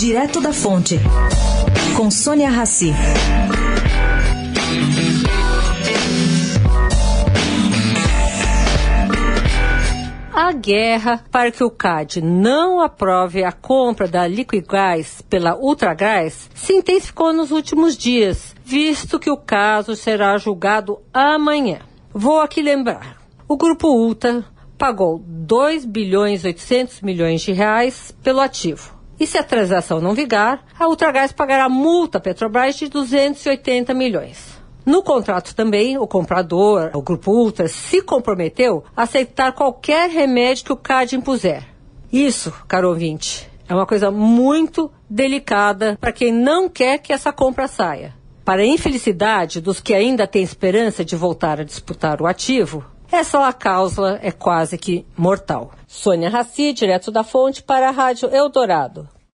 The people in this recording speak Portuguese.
Direto da Fonte, com Sônia Rassi. A guerra para que o CAD não aprove a compra da Liquigás pela Ultragás se intensificou nos últimos dias, visto que o caso será julgado amanhã. Vou aqui lembrar. O grupo Ultra pagou 2 bilhões 800 milhões de reais pelo ativo. E se a transação não vigar, a Ultragás pagará multa à Petrobras de 280 milhões. No contrato também, o comprador, o Grupo Ultra, se comprometeu a aceitar qualquer remédio que o CAD impuser. Isso, caro ouvinte, é uma coisa muito delicada para quem não quer que essa compra saia. Para a infelicidade dos que ainda têm esperança de voltar a disputar o ativo, essa cláusula é quase que mortal. Sônia Raci, direto da fonte, para a Rádio Eldorado.